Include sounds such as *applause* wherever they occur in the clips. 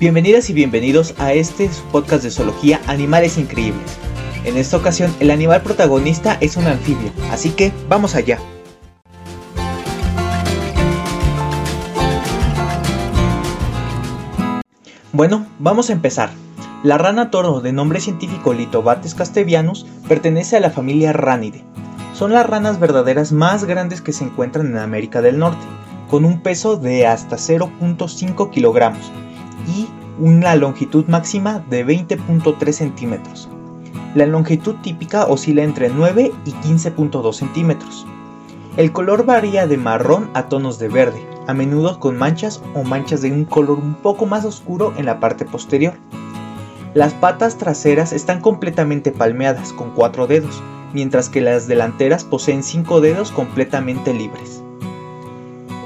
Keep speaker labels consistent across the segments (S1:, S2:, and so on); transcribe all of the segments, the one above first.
S1: Bienvenidas y bienvenidos a este podcast de zoología Animales Increíbles. En esta ocasión el animal protagonista es un anfibio, así que vamos allá. Bueno, vamos a empezar. La rana toro de nombre científico Litobates castevianus pertenece a la familia Ranidae. Son las ranas verdaderas más grandes que se encuentran en América del Norte, con un peso de hasta 0.5 kilogramos y una longitud máxima de 20.3 centímetros. La longitud típica oscila entre 9 y 15.2 centímetros. El color varía de marrón a tonos de verde, a menudo con manchas o manchas de un color un poco más oscuro en la parte posterior. Las patas traseras están completamente palmeadas con cuatro dedos, mientras que las delanteras poseen cinco dedos completamente libres.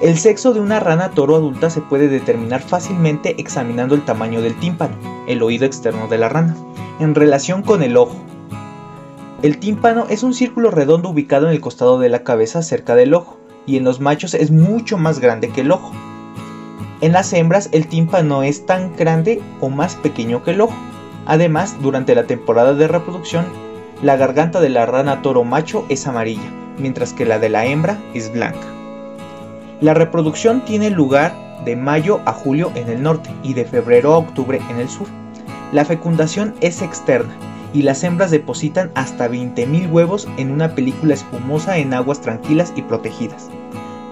S1: El sexo de una rana toro adulta se puede determinar fácilmente examinando el tamaño del tímpano, el oído externo de la rana, en relación con el ojo. El tímpano es un círculo redondo ubicado en el costado de la cabeza cerca del ojo, y en los machos es mucho más grande que el ojo. En las hembras el tímpano es tan grande o más pequeño que el ojo. Además, durante la temporada de reproducción, la garganta de la rana toro macho es amarilla, mientras que la de la hembra es blanca. La reproducción tiene lugar de mayo a julio en el norte y de febrero a octubre en el sur. La fecundación es externa y las hembras depositan hasta 20.000 huevos en una película espumosa en aguas tranquilas y protegidas,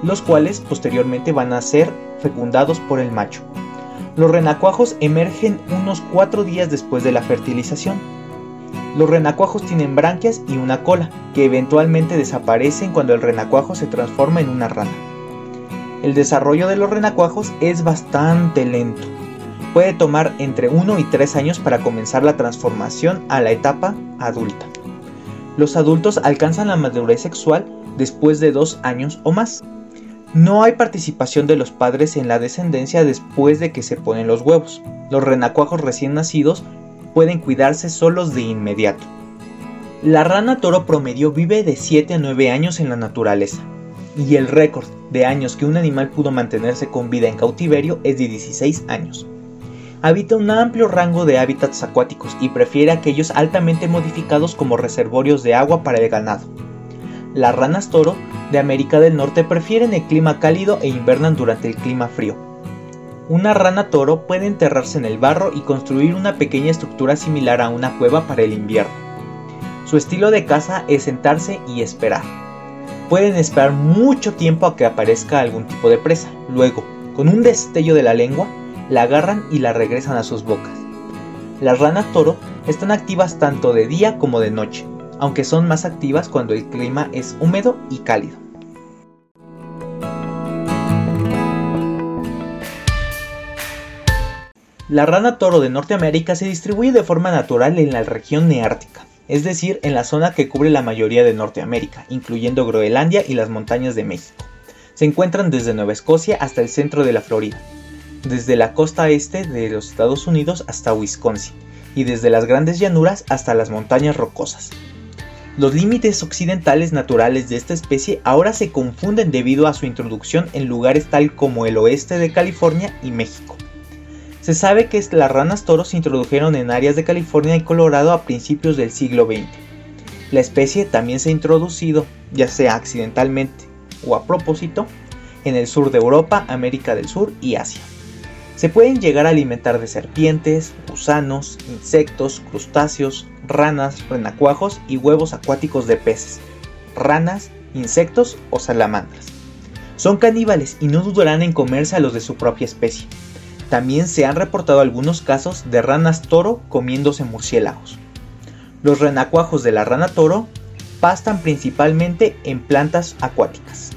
S1: los cuales posteriormente van a ser fecundados por el macho. Los renacuajos emergen unos 4 días después de la fertilización. Los renacuajos tienen branquias y una cola, que eventualmente desaparecen cuando el renacuajo se transforma en una rana. El desarrollo de los renacuajos es bastante lento. Puede tomar entre 1 y 3 años para comenzar la transformación a la etapa adulta. Los adultos alcanzan la madurez sexual después de 2 años o más. No hay participación de los padres en la descendencia después de que se ponen los huevos. Los renacuajos recién nacidos pueden cuidarse solos de inmediato. La rana toro promedio vive de 7 a 9 años en la naturaleza y el récord de años que un animal pudo mantenerse con vida en cautiverio es de 16 años. Habita un amplio rango de hábitats acuáticos y prefiere aquellos altamente modificados como reservorios de agua para el ganado. Las ranas toro de América del Norte prefieren el clima cálido e invernan durante el clima frío. Una rana toro puede enterrarse en el barro y construir una pequeña estructura similar a una cueva para el invierno. Su estilo de caza es sentarse y esperar pueden esperar mucho tiempo a que aparezca algún tipo de presa. Luego, con un destello de la lengua, la agarran y la regresan a sus bocas. Las ranas toro están activas tanto de día como de noche, aunque son más activas cuando el clima es húmedo y cálido. La rana toro de Norteamérica se distribuye de forma natural en la región neártica es decir, en la zona que cubre la mayoría de Norteamérica, incluyendo Groenlandia y las montañas de México. Se encuentran desde Nueva Escocia hasta el centro de la Florida, desde la costa este de los Estados Unidos hasta Wisconsin, y desde las grandes llanuras hasta las montañas rocosas. Los límites occidentales naturales de esta especie ahora se confunden debido a su introducción en lugares tal como el oeste de California y México. Se sabe que las ranas toro se introdujeron en áreas de California y Colorado a principios del siglo XX. La especie también se ha introducido, ya sea accidentalmente o a propósito, en el sur de Europa, América del Sur y Asia. Se pueden llegar a alimentar de serpientes, gusanos, insectos, crustáceos, ranas, renacuajos y huevos acuáticos de peces, ranas, insectos o salamandras. Son caníbales y no dudarán en comerse a los de su propia especie. También se han reportado algunos casos de ranas toro comiéndose murciélagos. Los renacuajos de la rana toro pastan principalmente en plantas acuáticas.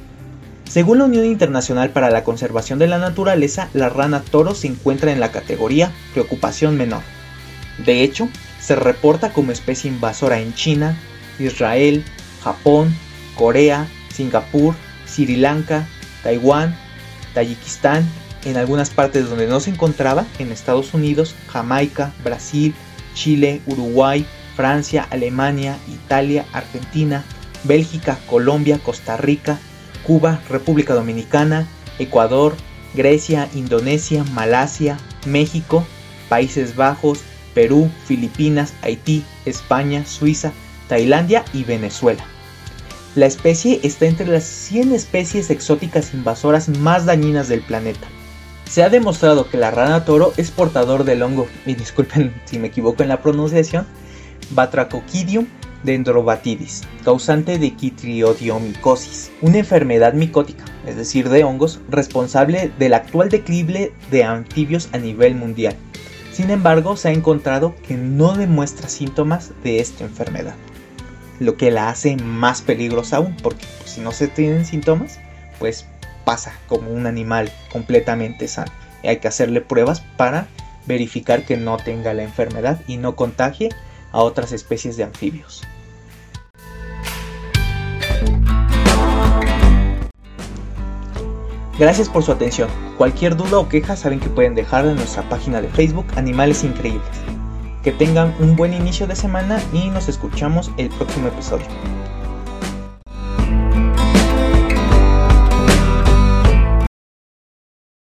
S1: Según la Unión Internacional para la Conservación de la Naturaleza, la rana toro se encuentra en la categoría preocupación menor. De hecho, se reporta como especie invasora en China, Israel, Japón, Corea, Singapur, Sri Lanka, Taiwán, Tayikistán en algunas partes donde no se encontraba, en Estados Unidos, Jamaica, Brasil, Chile, Uruguay, Francia, Alemania, Italia, Argentina, Bélgica, Colombia, Costa Rica, Cuba, República Dominicana, Ecuador, Grecia, Indonesia, Malasia, México, Países Bajos, Perú, Filipinas, Haití, España, Suiza, Tailandia y Venezuela. La especie está entre las 100 especies exóticas invasoras más dañinas del planeta. Se ha demostrado que la rana toro es portador del hongo, y disculpen *laughs* si me equivoco en la pronunciación, Batrachochidium dendrobatidis, causante de quitriodiomicosis, una enfermedad micótica, es decir, de hongos, responsable del actual declive de anfibios a nivel mundial. Sin embargo, se ha encontrado que no demuestra síntomas de esta enfermedad, lo que la hace más peligrosa aún, porque pues, si no se tienen síntomas, pues pasa como un animal completamente sano. Y hay que hacerle pruebas para verificar que no tenga la enfermedad y no contagie a otras especies de anfibios. Gracias por su atención. Cualquier duda o queja saben que pueden dejarla en nuestra página de Facebook Animales Increíbles. Que tengan un buen inicio de semana y nos escuchamos el próximo episodio.